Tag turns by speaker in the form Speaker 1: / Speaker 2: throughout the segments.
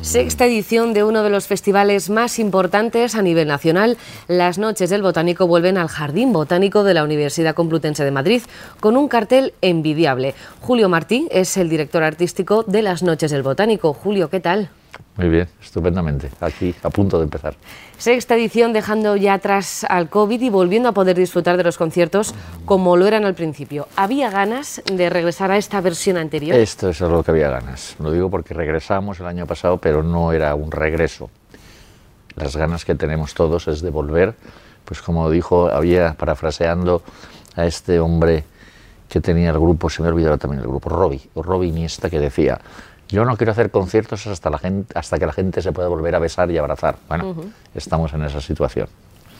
Speaker 1: Sexta edición de uno de los festivales más importantes a nivel nacional, las Noches del Botánico vuelven al Jardín Botánico de la Universidad Complutense de Madrid con un cartel envidiable. Julio Martí es el director artístico de las Noches del Botánico. Julio, ¿qué tal?
Speaker 2: Muy bien, estupendamente. Aquí, a punto de empezar.
Speaker 1: Sexta edición dejando ya atrás al COVID y volviendo a poder disfrutar de los conciertos como lo eran al principio. ¿Había ganas de regresar a esta versión anterior?
Speaker 2: Esto es lo que había ganas. Lo digo porque regresamos el año pasado, pero no era un regreso. Las ganas que tenemos todos es de volver, pues como dijo, había, parafraseando a este hombre que tenía el grupo, se me ha olvidado también el grupo, Robbie, o Robbie Iniesta, que decía, yo no quiero hacer conciertos hasta, la gente, hasta que la gente se pueda volver a besar y abrazar. Bueno, estamos en esa situación.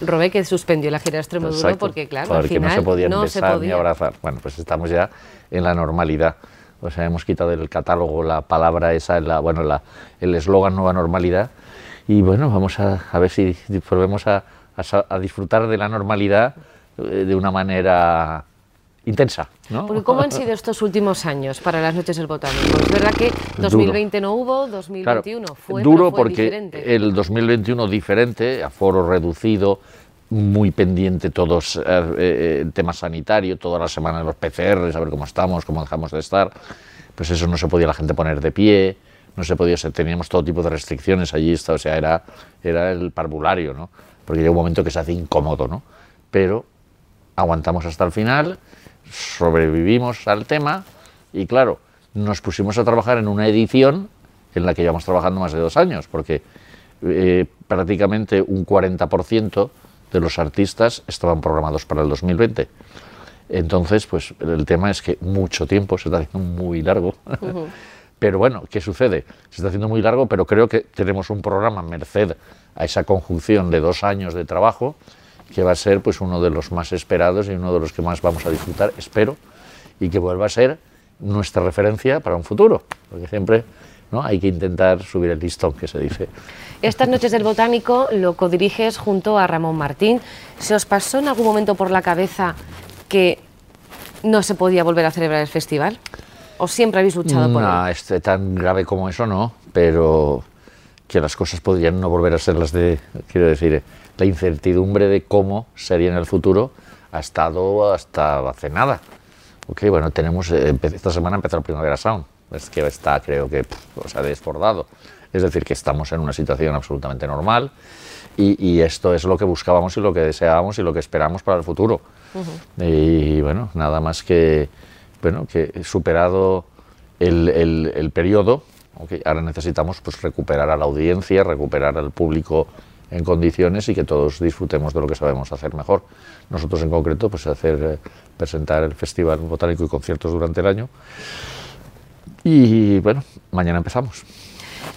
Speaker 1: Robé que suspendió la gira Extremoduro porque, claro, al final
Speaker 2: no se podían besar ni abrazar. Bueno, pues estamos ya en la normalidad. O sea, hemos quitado del catálogo la palabra esa, la, bueno, la, el eslogan nueva normalidad. Y bueno, vamos a, a ver si volvemos a, a disfrutar de la normalidad eh, de una manera intensa. ¿no?
Speaker 1: Porque ¿cómo han sido estos últimos años para las noches del botánico? Es verdad que 2020 no hubo, 2021 fue,
Speaker 2: duro
Speaker 1: fue
Speaker 2: porque
Speaker 1: diferente.
Speaker 2: el 2021 diferente, aforo reducido, muy pendiente todos eh, eh, el tema sanitario, toda la semana los PCR, saber cómo estamos, cómo dejamos de estar, pues eso no se podía la gente poner de pie, no se podía, teníamos todo tipo de restricciones allí, o sea, era, era el parvulario, ¿no? Porque llega un momento que se hace incómodo, ¿no? Pero aguantamos hasta el final, sobrevivimos al tema y claro, nos pusimos a trabajar en una edición en la que llevamos trabajando más de dos años, porque eh, prácticamente un 40% de los artistas estaban programados para el 2020. Entonces, pues el tema es que mucho tiempo se está haciendo muy largo. Pero bueno, ¿qué sucede? Se está haciendo muy largo, pero creo que tenemos un programa merced a esa conjunción de dos años de trabajo que va a ser pues uno de los más esperados y uno de los que más vamos a disfrutar, espero, y que vuelva a ser nuestra referencia para un futuro, porque siempre ¿no? hay que intentar subir el listón, que se dice.
Speaker 1: Estas noches del botánico lo codiriges junto a Ramón Martín. ¿Se os pasó en algún momento por la cabeza que no se podía volver a celebrar el festival? ¿O siempre habéis luchado por
Speaker 2: no,
Speaker 1: él?
Speaker 2: este, tan grave como eso no, pero que las cosas podrían no volver a ser las de, quiero decir, la incertidumbre de cómo sería en el futuro ha estado hasta hace nada. Ok, bueno, tenemos, eh, esta semana empezó el Primavera Sound, es que está, creo que, pff, se ha desbordado. Es decir, que estamos en una situación absolutamente normal y, y, esto es lo que buscábamos y lo que deseábamos y lo que esperamos para el futuro. Uh -huh. Y bueno, nada más que, bueno, que superado el, el, el periodo, okay, ahora necesitamos pues, recuperar a la audiencia, recuperar al público en condiciones y que todos disfrutemos de lo que sabemos hacer mejor. Nosotros en concreto, pues hacer, eh, presentar el Festival Botánico y conciertos durante el año. Y bueno, mañana empezamos.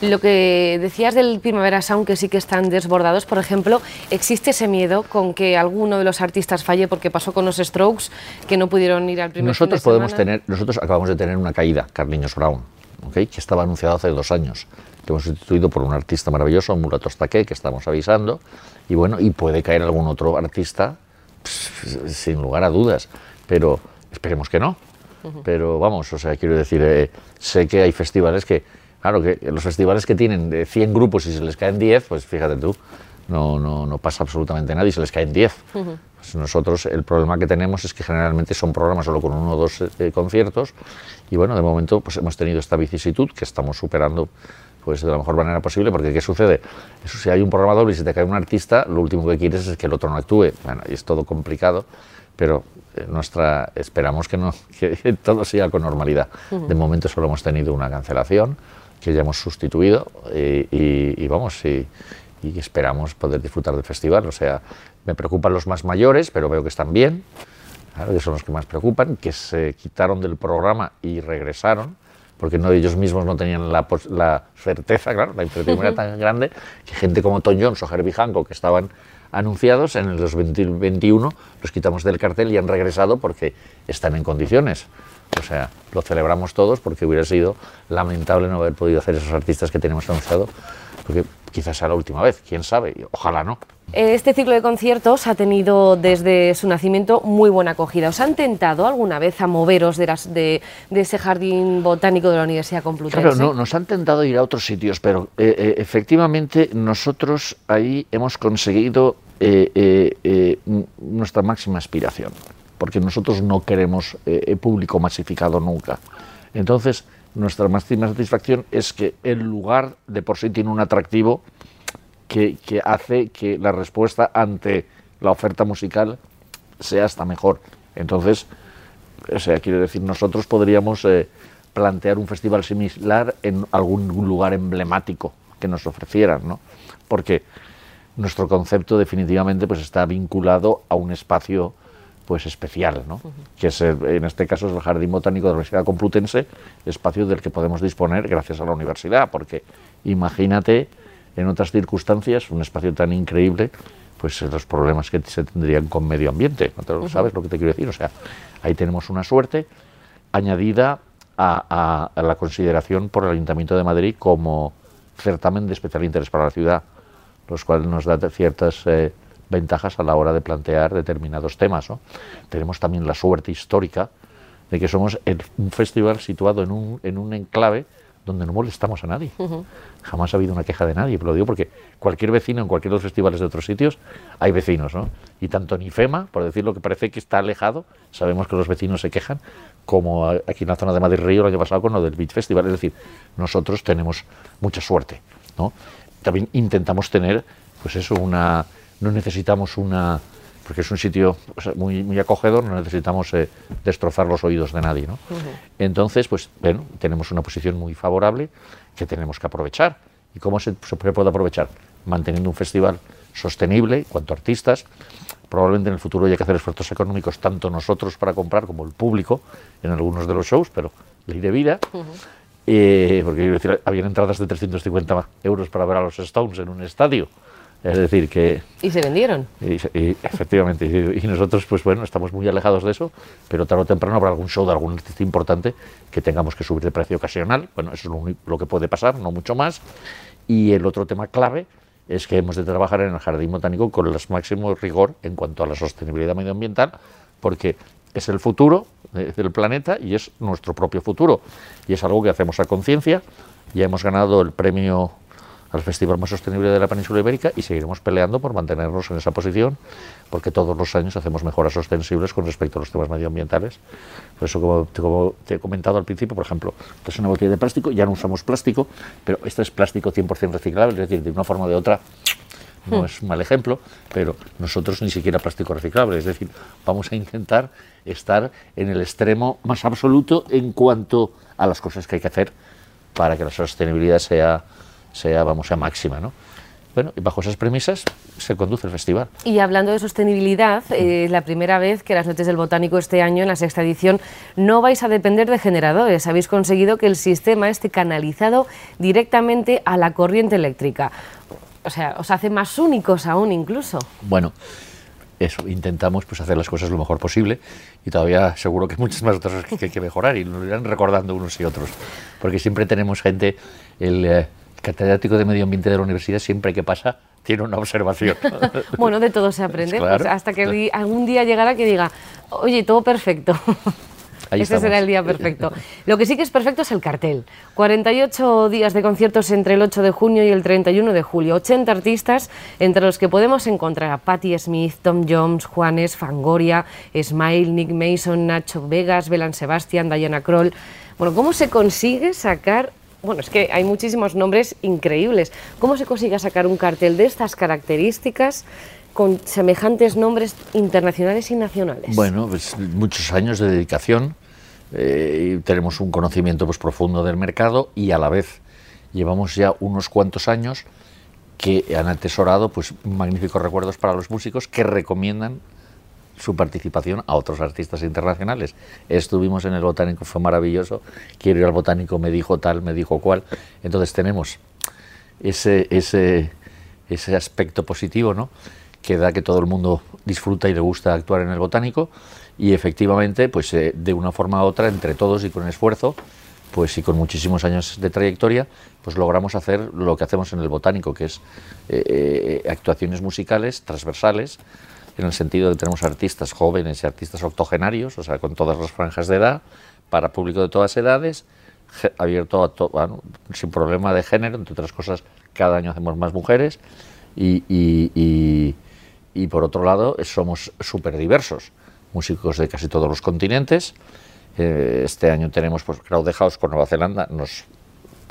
Speaker 1: Lo que decías del Primavera Sound, que sí que están desbordados, por ejemplo, ¿existe ese miedo con que alguno de los artistas falle porque pasó con los Strokes, que no pudieron ir al primer
Speaker 2: nosotros
Speaker 1: fin de
Speaker 2: podemos
Speaker 1: semana?
Speaker 2: tener, Nosotros acabamos de tener una caída, Carliños Brown, ¿okay? que estaba anunciado hace dos años que hemos sustituido por un artista maravilloso, Mulato Staque, que estamos avisando, y bueno, y puede caer algún otro artista, pss, sin lugar a dudas, pero esperemos que no. Uh -huh. Pero vamos, o sea, quiero decir, eh, sé que hay festivales que, claro, que los festivales que tienen de 100 grupos y se les caen 10, pues fíjate tú, no, no, no pasa absolutamente nada y se les caen 10. Uh -huh. Pues nosotros el problema que tenemos es que generalmente son programas solo con uno o dos eh, conciertos y bueno, de momento pues hemos tenido esta vicisitud que estamos superando pues de la mejor manera posible, porque ¿qué sucede? Eso, si hay un programa doble y se te cae un artista, lo último que quieres es que el otro no actúe. Bueno, y es todo complicado, pero eh, nuestra, esperamos que, no, que todo siga con normalidad. Uh -huh. De momento solo hemos tenido una cancelación, que ya hemos sustituido, y, y, y vamos, y, y, esperamos poder disfrutar del festival. O sea, me preocupan los más mayores, pero veo que están bien, claro, que son los que más preocupan, que se quitaron del programa y regresaron porque no, ellos mismos no tenían la, la certeza, claro, la incertidumbre era tan grande que gente como Tom Jones o Herbie Hancock, que estaban anunciados en el 2021, los quitamos del cartel y han regresado porque están en condiciones. O sea, lo celebramos todos porque hubiera sido lamentable no haber podido hacer esos artistas que tenemos anunciado, porque quizás sea la última vez, quién sabe, ojalá no.
Speaker 1: Este ciclo de conciertos ha tenido desde su nacimiento muy buena acogida. ¿Os han tentado alguna vez a moveros de, las, de, ese jardín botánico de la Universidad Complutense?
Speaker 2: Claro, no, nos han tentado ir a otros sitios, pero eh, eh, efectivamente nosotros ahí hemos conseguido eh, nuestra máxima aspiración, porque nosotros no queremos público masificado nunca. Entonces, nuestra máxima satisfacción es que el lugar de por sí tiene un atractivo que, hace que la respuesta ante la oferta musical sea hasta mejor. Entonces, o sea, quiere decir, nosotros podríamos eh, plantear un festival similar en algún lugar emblemático que nos ofrecieran, ¿no? Porque nuestro concepto definitivamente pues está vinculado a un espacio pues especial, ¿no? que es, en este caso es el Jardín Botánico de la Universidad Complutense, espacio del que podemos disponer gracias a la universidad, porque imagínate en otras circunstancias, un espacio tan increíble, pues los problemas que se tendrían con medio ambiente. ¿no sabes lo que te quiero decir? O sea, ahí tenemos una suerte añadida a, la consideración por el Ayuntamiento de Madrid como certamen de especial interés para la ciudad, los cuales nos da ciertas eh, ventajas a la hora de plantear determinados temas. ¿no? Tenemos también la suerte histórica de que somos un festival situado en un, en un enclave donde no molestamos a nadie. Jamás ha habido una queja de nadie, pero lo digo porque cualquier vecino en cualquier de los festivales de otros sitios hay vecinos, ¿no? Y tanto en IFEMA, por decirlo que parece que está alejado, sabemos que los vecinos se quejan, como aquí en la zona de Madrid Río el año pasado con lo del Beach Festival. Es decir, nosotros tenemos mucha suerte, ¿no? También intentamos tener, pues eso, una... No necesitamos una porque es un sitio muy, muy acogedor, no necesitamos eh, destrozar los oídos de nadie. ¿no? Entonces, pues bueno, tenemos una posición muy favorable que tenemos que aprovechar. ¿Y cómo se, puede aprovechar? Manteniendo un festival sostenible en cuanto a artistas. Probablemente en el futuro haya que hacer esfuerzos económicos, tanto nosotros para comprar como el público en algunos de los shows, pero ley de vida. Eh, porque decir, habían entradas de 350 euros para ver a los Stones en un estadio. Es decir, que...
Speaker 1: ¿Y se vendieron?
Speaker 2: Y, efectivamente, y, nosotros, pues bueno, estamos muy alejados de eso, pero tarde o temprano habrá algún show de algún artista importante que tengamos que subir de precio ocasional. Bueno, eso es lo, lo que puede pasar, no mucho más. Y el otro tema clave es que hemos de trabajar en el jardín botánico con el máximo rigor en cuanto a la sostenibilidad medioambiental, porque es el futuro del planeta y es nuestro propio futuro. Y es algo que hacemos a conciencia. Ya hemos ganado el premio al festival más sostenible de la península ibérica y seguiremos peleando por mantenernos en esa posición, porque todos los años hacemos mejoras sostenibles con respecto a los temas medioambientales. Por eso, como te, he comentado al principio, por ejemplo, esta es una botella de plástico, ya no usamos plástico, pero este es plástico 100% reciclable, es decir, de una forma o de otra no hmm. es un mal ejemplo, pero nosotros ni siquiera plástico reciclable, es decir, vamos a intentar estar en el extremo más absoluto en cuanto a las cosas que hay que hacer para que la sostenibilidad sea sea, vamos, a máxima, ¿no? Bueno, y bajo esas premisas se conduce el festival.
Speaker 1: Y hablando de sostenibilidad, eh, la primera vez que las Noches del Botánico este año, en la sexta edición, no vais a depender de generadores. Habéis conseguido que el sistema esté canalizado directamente a la corriente eléctrica. O sea, os hace más únicos aún incluso.
Speaker 2: Bueno, eso, intentamos pues, hacer las cosas lo mejor posible y todavía seguro que muchas más otras que hay que mejorar y nos irán recordando unos y otros. Porque siempre tenemos gente, el... Eh, catedrático de Medio Ambiente de la universidad, siempre que pasa, tiene una observación.
Speaker 1: bueno, de todo se aprende, pues hasta que algún día llegará que diga, oye, todo perfecto. Ese será el día perfecto. Lo que sí que es perfecto es el cartel. 48 días de conciertos entre el 8 de junio y el 31 de julio. 80 artistas, entre los que podemos encontrar a Patti Smith, Tom Jones, Juanes, Fangoria, Smile, Nick Mason, Nacho Vegas, Belan Sebastian, Diana Kroll. Bueno, ¿cómo se consigue sacar bueno, es que hay muchísimos nombres increíbles. ¿Cómo se consigue sacar un cartel de estas características con semejantes nombres internacionales y nacionales?
Speaker 2: Bueno, pues muchos años de dedicación. Eh, tenemos un conocimiento pues, profundo del mercado y a la vez llevamos ya unos cuantos años que han atesorado pues, magníficos recuerdos para los músicos que recomiendan su participación a otros artistas internacionales. Estuvimos en el Botánico, fue maravilloso. Quiero ir al Botánico, me dijo tal, me dijo cual. Entonces tenemos ese, ese, ese aspecto positivo, ¿no? que da que todo el mundo disfruta y le gusta actuar en el Botánico y efectivamente, pues eh, de una forma u otra, entre todos y con esfuerzo, pues y con muchísimos años de trayectoria, pues logramos hacer lo que hacemos en el botánico, que es eh, actuaciones musicales transversales, en el sentido de que tenemos artistas jóvenes y artistas octogenarios, o sea, con todas las franjas de edad, para público de todas edades, abierto a bueno, sin problema de género, entre otras cosas, cada año hacemos más mujeres y, y, y, por otro lado somos súper diversos, músicos de casi todos los continentes. Eh, este año tenemos pues, Crowd House con Nueva Zelanda, nos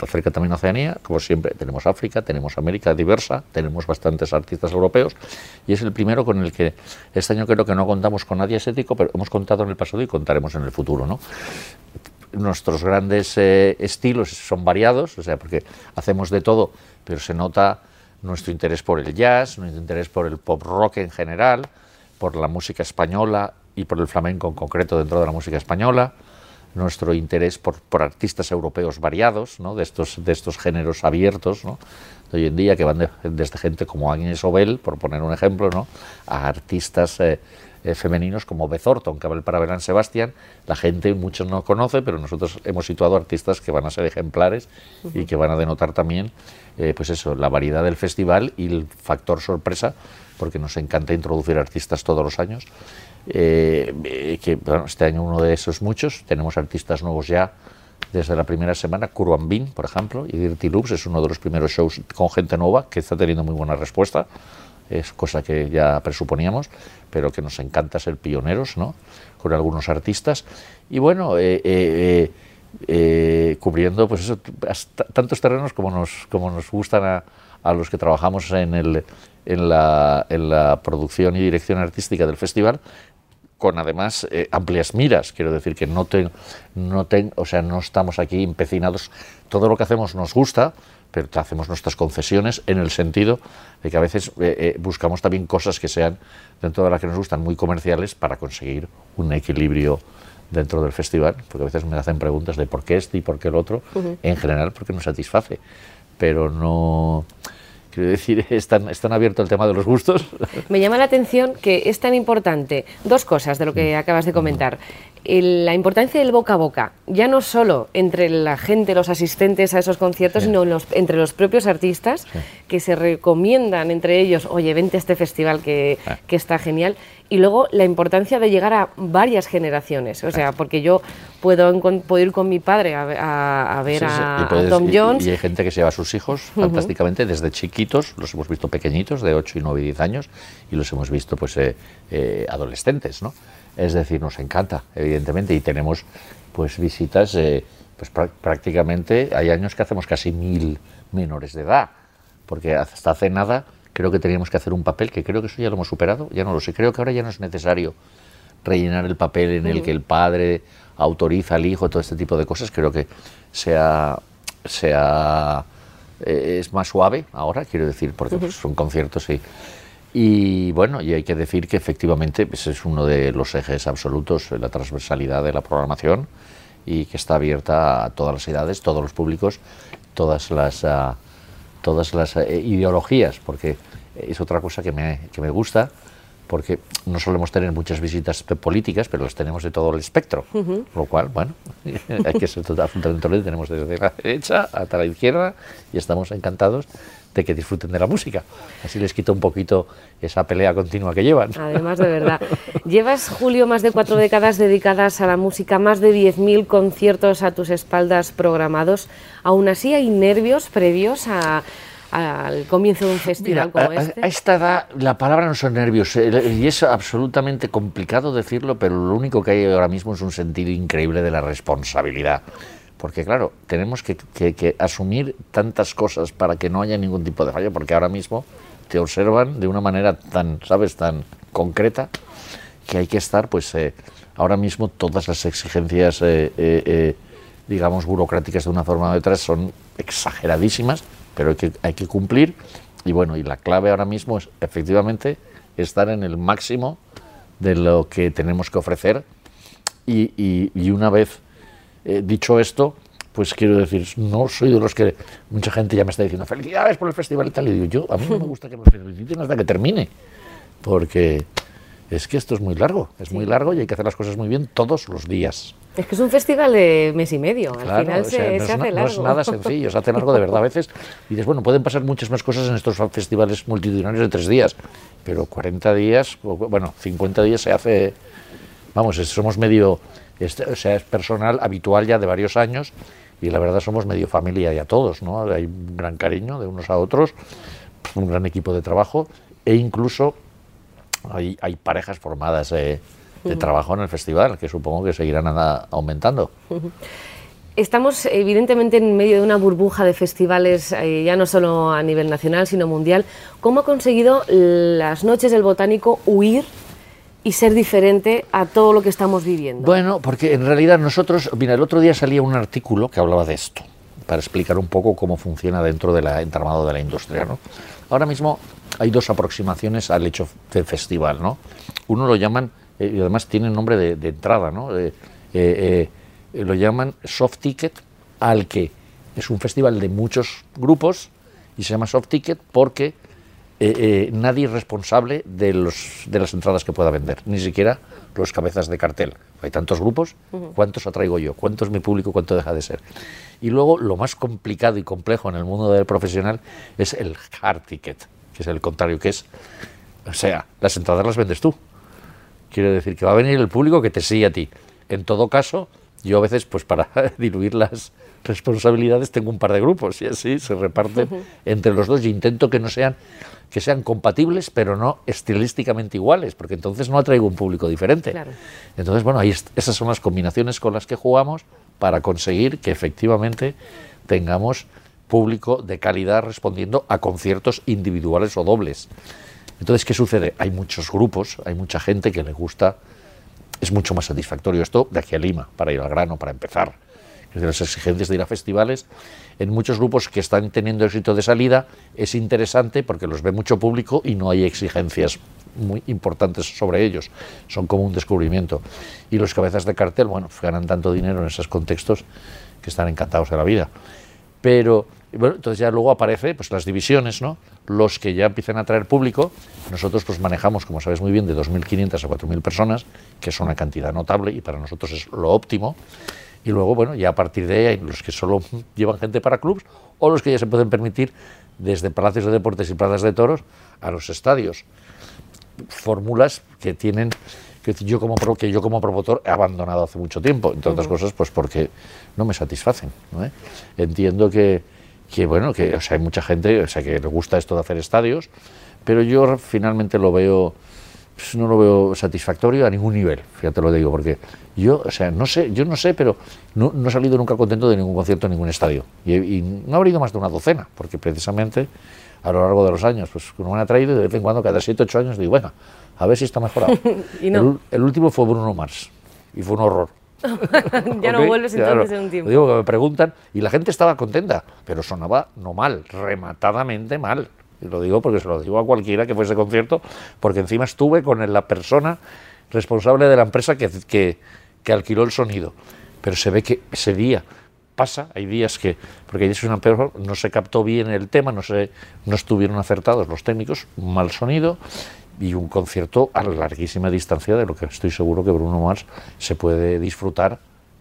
Speaker 2: acerca también a Oceanía, como siempre, tenemos África, tenemos América diversa, tenemos bastantes artistas europeos y es el primero con el que este año creo que no contamos con nadie estético, pero hemos contado en el pasado y contaremos en el futuro. ¿no? Nuestros grandes eh, estilos son variados, o sea, porque hacemos de todo, pero se nota nuestro interés por el jazz, nuestro interés por el pop rock en general, por la música española y por el flamenco en concreto dentro de la música española, nuestro interés por, artistas europeos variados, ¿no? de, estos, de estos géneros abiertos ¿no? de hoy en día, que van desde gente como Agnes Obel, por poner un ejemplo, ¿no? a artistas eh, eh, femeninos como Beth Orton, que para Belán Sebastián. La gente, muchos no conoce, pero nosotros hemos situado artistas que van a ser ejemplares y que van a denotar también, eh, pues eso, la variedad del festival y el factor sorpresa, porque nos encanta introducir artistas todos los años. Eh, que este año uno de esos muchos, tenemos artistas nuevos ya desde la primera semana, Kurwan Bin, por ejemplo, y Dirty Loops es uno de los primeros shows con gente nueva que está teniendo muy buena respuesta es cosa que ya presuponíamos, pero que nos encanta ser pioneros ¿no? con algunos artistas. Y bueno, eh, eh, cubriendo pues eso, tantos terrenos como nos, como nos gustan a, a los que trabajamos en, el, en, la, en, la, producción y dirección artística del festival, con además amplias miras. Quiero decir que no, ten, no, ten, o sea, no estamos aquí empecinados. Todo lo que hacemos nos gusta, pero hacemos nuestras concesiones en el sentido de que a veces eh, eh, buscamos también cosas que sean, dentro de las que nos gustan, muy comerciales para conseguir un equilibrio dentro del festival, porque a veces me hacen preguntas de por qué este y por qué el otro, en general porque nos satisface, pero no... Quiero decir, es tan, abierto el tema de los gustos.
Speaker 1: Me llama la atención que es tan importante dos cosas de lo que acabas de comentar la importancia del boca a boca, ya no solo entre la gente, los asistentes a esos conciertos, sino entre los propios artistas que se recomiendan entre ellos, oye, vente a este festival que, ah. que, está genial. Y luego la importancia de llegar a varias generaciones, o sea, porque yo puedo, ir con mi padre a, ver a, Tom Jones.
Speaker 2: Y, hay gente que se lleva a sus hijos fantásticamente desde chiquitos, los hemos visto pequeñitos, de 8 y 9 y 10 años, y los hemos visto pues eh, eh, adolescentes, ¿no? Es decir, nos encanta, evidentemente, y tenemos pues visitas, eh, pues prácticamente hay años que hacemos casi mil menores de edad, porque hasta hace nada creo que teníamos que hacer un papel, que creo que eso ya lo hemos superado, ya no lo sé, creo que ahora ya no es necesario rellenar el papel en el que el padre autoriza al hijo, todo este tipo de cosas, creo que sea, sea eh, es más suave ahora, quiero decir, porque pues, son conciertos y y bueno, y hay que decir que efectivamente ese pues, es uno de los ejes absolutos, la transversalidad de la programación y que está abierta a todas las edades, todos los públicos, todas las, ah, todas las eh, ideologías, porque es otra cosa que me, que me gusta, porque no solemos tener muchas visitas políticas, pero las tenemos de todo el espectro, lo cual, bueno, hay que ser absolutamente tolerante, tenemos desde la derecha hasta la izquierda y estamos encantados de que disfruten de la música. Así les quito un poquito esa pelea continua que llevan.
Speaker 1: Además, de verdad. Llevas, Julio, más de cuatro décadas dedicadas a la música, más de 10.000 conciertos a tus espaldas programados. Aún así, hay nervios previos al comienzo de un festival como este?
Speaker 2: A, esta edad la palabra no son nervios y es absolutamente complicado decirlo, pero lo único que hay ahora mismo es un sentido increíble de la responsabilidad porque claro, tenemos que, asumir tantas cosas para que no haya ningún tipo de fallo, porque ahora mismo te observan de una manera tan, ¿sabes?, tan concreta, que hay que estar, pues, eh, ahora mismo todas las exigencias, eh, eh, digamos, burocráticas de una forma u otra son exageradísimas, pero hay que, hay que cumplir, y bueno, y la clave ahora mismo es efectivamente estar en el máximo de lo que tenemos que ofrecer, y una vez eh, dicho esto, pues quiero decir, no soy de los que mucha gente ya me está diciendo felicidades por el festival y tal. Y digo, yo, a mí no me gusta que me feliciten hasta que termine, porque es que esto es muy largo, es muy largo y hay que hacer las cosas muy bien todos los días.
Speaker 1: Es que es un festival de mes y medio, al final se,
Speaker 2: no,
Speaker 1: hace largo.
Speaker 2: no es nada sencillo, se hace largo de verdad a veces. Y dices, bueno, pueden pasar muchas más cosas en estos festivales multitudinarios de tres días, pero 40 días, bueno, 50 días se hace, vamos, somos medio, o sea, es personal habitual ya de varios años y la verdad somos medio familia ya todos, ¿no? Hay un gran cariño de unos a otros, un gran equipo de trabajo e incluso hay, hay parejas formadas de trabajo en el festival, que supongo que seguirán aumentando.
Speaker 1: Estamos evidentemente en medio de una burbuja de festivales, eh, ya no solo a nivel nacional, sino mundial. ¿Cómo ha conseguido las noches del botánico huir y ser diferente a todo lo que estamos viviendo?
Speaker 2: Bueno, porque en realidad nosotros, mira, el otro día salía un artículo que hablaba de esto, para explicar un poco cómo funciona dentro del entramado de la industria. ¿no? Ahora mismo hay dos aproximaciones al hecho del festival. ¿no? Uno lo llaman, eh, y además tiene nombre de, entrada, ¿no? Eh, lo llaman soft ticket, al que es un festival de muchos grupos y se llama soft ticket porque nadie es responsable de, los, de las entradas que pueda vender, ni siquiera los cabezas de cartel. Hay tantos grupos, ¿cuántos atraigo yo? ¿Cuánto es mi público? ¿Cuánto deja de ser? Y luego lo más complicado y complejo en el mundo del profesional es el hard ticket, que es el contrario, que es, o sea, las entradas las vendes tú. Quiere decir que va a venir el público que te sigue a ti. En todo caso, yo a veces, pues para diluir las responsabilidades, tengo un par de grupos y así se reparten entre los dos y intento que no sean que sean compatibles, pero no estilísticamente iguales, porque entonces no atraigo un público diferente. Entonces, bueno, ahí esas son las combinaciones con las que jugamos para conseguir que efectivamente tengamos público de calidad respondiendo a conciertos individuales o dobles. Entonces, ¿qué sucede? Hay muchos grupos, hay mucha gente que le gusta, es mucho más satisfactorio esto de aquí a Lima, para ir al grano, para empezar. Las exigencias de ir a festivales en muchos grupos que están teniendo éxito de salida es interesante porque los ve mucho público y no hay exigencias muy importantes sobre ellos. Son como un descubrimiento. Y los cabezas de cartel, bueno, ganan tanto dinero en esos contextos que están encantados de la vida. Pero, bueno, entonces ya luego aparece pues las divisiones, ¿no? Los que ya empiezan a traer público, nosotros pues manejamos, como sabes muy bien, de 2.500 a 4.000 personas, que es una cantidad notable y para nosotros es lo óptimo y luego, bueno, ya a partir de ahí hay los que solo llevan gente para clubs o los que ya se pueden permitir desde palacios de deportes y plazas de toros a los estadios. Fórmulas que tienen que yo como que yo como promotor he abandonado hace mucho tiempo, entre otras cosas pues porque no me satisfacen. Entiendo que, que, bueno, que o sea, hay mucha gente o sea, que le gusta esto de hacer estadios, pero yo finalmente lo veo pues no lo veo satisfactorio a ningún nivel, fíjate lo digo, porque yo, o sea, no sé, yo no sé, pero no, he salido nunca contento de ningún concierto en ningún estadio. Y, no ha habido más de una docena, porque precisamente a lo largo de los años, pues me han atraído y de vez en cuando, cada 7 8 años, digo, bueno, a ver si está mejorado. el, último fue Bruno Mars y fue un horror.
Speaker 1: ya no vuelves entonces en un tiempo.
Speaker 2: Digo que me preguntan y la gente estaba contenta, pero sonaba no mal, rematadamente mal. Lo digo porque se lo digo a cualquiera que fuese concierto, porque encima estuve con la persona responsable de la empresa que, que, que alquiló el sonido. Pero se ve que ese día pasa, hay días que, porque es una no se captó bien el tema, no, se, no estuvieron acertados los técnicos, mal sonido y un concierto a larguísima distancia de lo que estoy seguro que Bruno Mars se puede disfrutar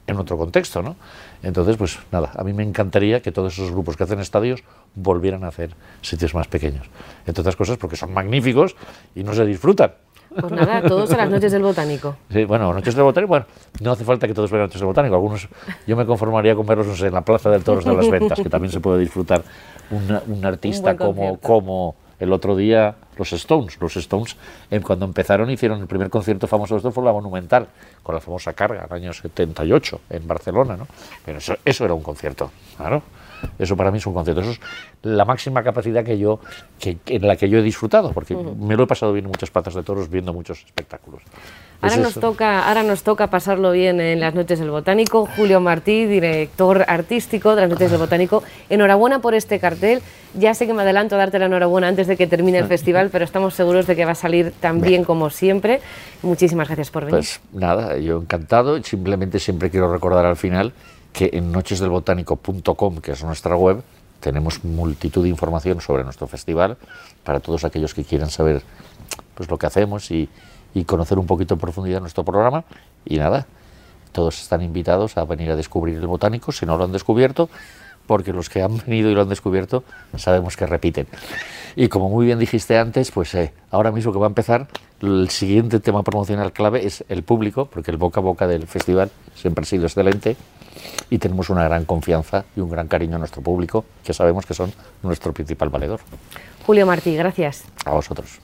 Speaker 2: en otro contexto, ¿no? Entonces, pues nada, a mí me encantaría que todos esos grupos que hacen estadios volvieran a hacer sitios más pequeños. Entre otras cosas porque son magníficos y no se disfrutan.
Speaker 1: Pues nada, todos a las noches del botánico.
Speaker 2: Sí, bueno, noches del botánico, bueno, no hace falta que todos vayan a noches del botánico. Algunos, yo me conformaría con verlos en la Plaza del Toros de las Ventas, que también se puede disfrutar un artista como, como el otro día los Stones. Los Stones, eh, cuando empezaron, hicieron el primer concierto famoso de esto, fue la Monumental, con la famosa carga, en el año 78, en Barcelona, ¿no? Pero eso, eso era un concierto, claro. Eso para mí es un concierto. Eso es la máxima capacidad que yo, que, en la que yo he disfrutado, porque me lo he pasado bien en muchas patas de toros viendo muchos espectáculos.
Speaker 1: Ahora nos, toca, ahora nos toca pasarlo bien en las Noches del Botánico. Julio Martí, director artístico de las Noches del Botánico. Enhorabuena por este cartel. Ya sé que me adelanto a darte la enhorabuena antes de que termine el festival, pero estamos seguros de que va a salir tan bien como siempre. Muchísimas gracias por venir.
Speaker 2: Pues nada, yo encantado. Simplemente siempre quiero recordar al final que en nochesdelbotánico.com, que es nuestra web, tenemos multitud de información sobre nuestro festival para todos aquellos que quieran saber pues, lo que hacemos y, y conocer un poquito en profundidad nuestro programa. Y nada, todos están invitados a venir a descubrir el botánico, si no lo han descubierto, porque los que han venido y lo han descubierto sabemos que repiten. Y como muy bien dijiste antes, pues eh, ahora mismo que va a empezar, el siguiente tema promocional clave es el público, porque el boca a boca del festival siempre ha sido excelente y tenemos una gran confianza y un gran cariño a nuestro público, que sabemos que son nuestro principal valedor.
Speaker 1: Julio Martí, gracias.
Speaker 2: A vosotros.